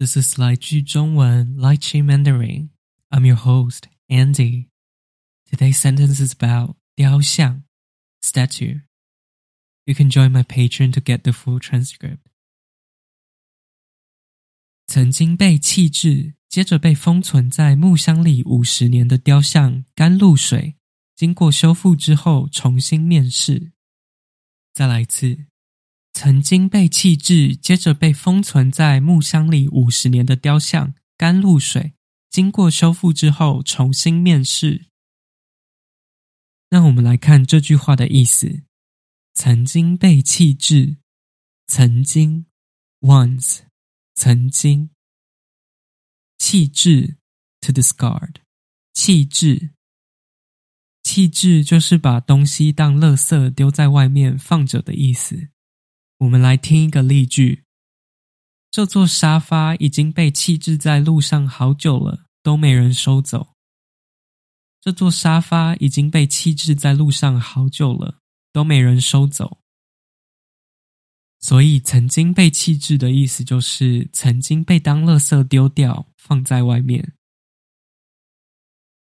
This is 来句中文 Lychee Mandarin. I'm your host, Andy. Today's sentence is about 雕像 statue. You can join my Patreon to get the full transcript. 曾经被弃置，接着被封存在木箱里五十年的雕像甘露水，经过修复之后重新面世。再来一次。 曾经被弃置，接着被封存在木箱里五十年的雕像甘露水，经过修复之后重新面世。那我们来看这句话的意思：曾经被弃置，曾经 once，曾经弃置 to discard，弃置，弃置就是把东西当垃圾丢在外面放着的意思。我们来听一个例句：这座沙发已经被弃置在路上好久了，都没人收走。这座沙发已经被弃置在路上好久了，都没人收走。所以，曾经被弃置的意思就是曾经被当垃圾丢掉，放在外面。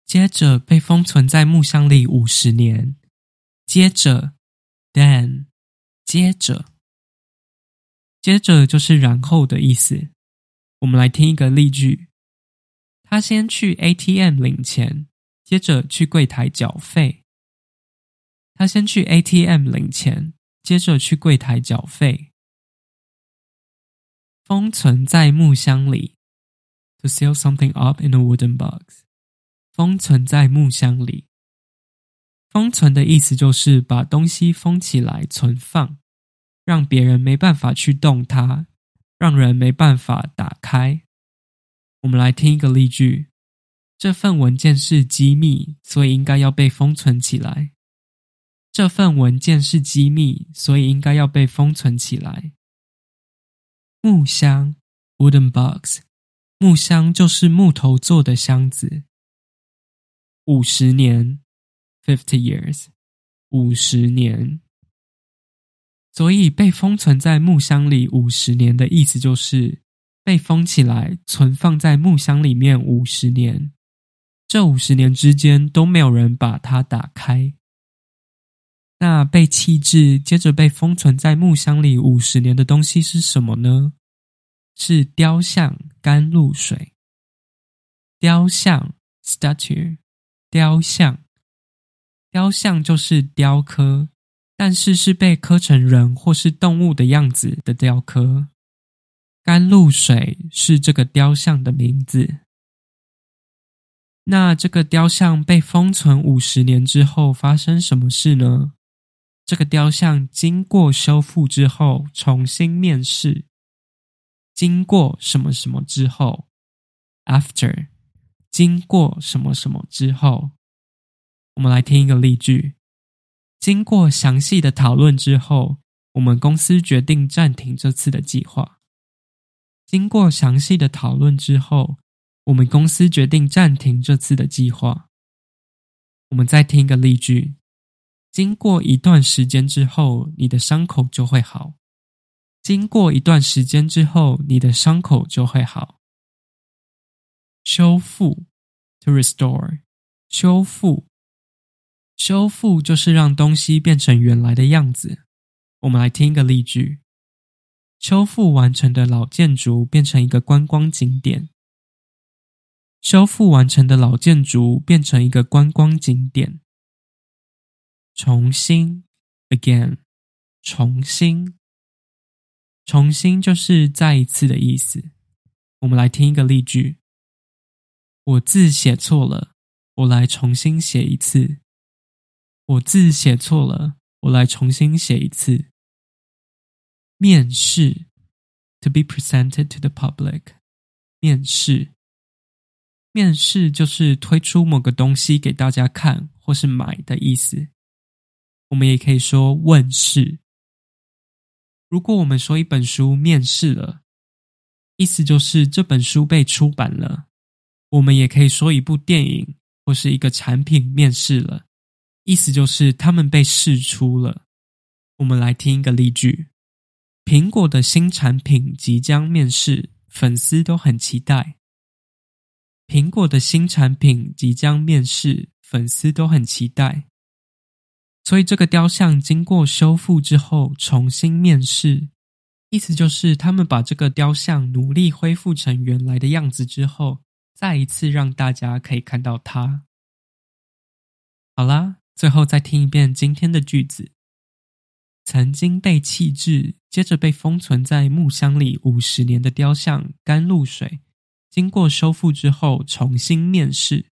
接着被封存在木箱里五十年。接着，then，接着。接着就是然后的意思。我们来听一个例句：他先去 ATM 领钱，接着去柜台缴费。他先去 ATM 领钱，接着去柜台缴费。封存在木箱里，to seal something up in a wooden box。封存在木箱里，封存的意思就是把东西封起来存放。让别人没办法去动它，让人没办法打开。我们来听一个例句：这份文件是机密，所以应该要被封存起来。这份文件是机密，所以应该要被封存起来。木箱 （wooden box），木箱就是木头做的箱子。五十年 （fifty years），五十年。所以被封存在木箱里五十年的意思就是被封起来，存放在木箱里面五十年。这五十年之间都没有人把它打开。那被弃置，接着被封存在木箱里五十年的东西是什么呢？是雕像甘露水。雕像 statue，雕像，雕像就是雕刻。但是是被刻成人或是动物的样子的雕刻。甘露水是这个雕像的名字。那这个雕像被封存五十年之后发生什么事呢？这个雕像经过修复之后重新面世。经过什么什么之后？After，经过什么什么之后？我们来听一个例句。经过详细的讨论之后，我们公司决定暂停这次的计划。经过详细的讨论之后，我们公司决定暂停这次的计划。我们再听一个例句：经过一段时间之后，你的伤口就会好。经过一段时间之后，你的伤口就会好。修复，to restore，修复。修复就是让东西变成原来的样子。我们来听一个例句：修复完成的老建筑变成一个观光景点。修复完成的老建筑变成一个观光景点。重新，again，重新，重新就是再一次的意思。我们来听一个例句：我字写错了，我来重新写一次。我字写错了，我来重新写一次。面试，to be presented to the public。面试，面试就是推出某个东西给大家看或是买的意思。我们也可以说问世。如果我们说一本书面试了，意思就是这本书被出版了。我们也可以说一部电影或是一个产品面试了。意思就是他们被试出了。我们来听一个例句：苹果的新产品即将面世，粉丝都很期待。苹果的新产品即将面世，粉丝都很期待。所以这个雕像经过修复之后重新面世，意思就是他们把这个雕像努力恢复成原来的样子之后，再一次让大家可以看到它。好啦，最后再听一遍今天的句子：曾经被弃置，接着被封存在木箱里五十年的雕像甘露水，经过修复之后重新面世。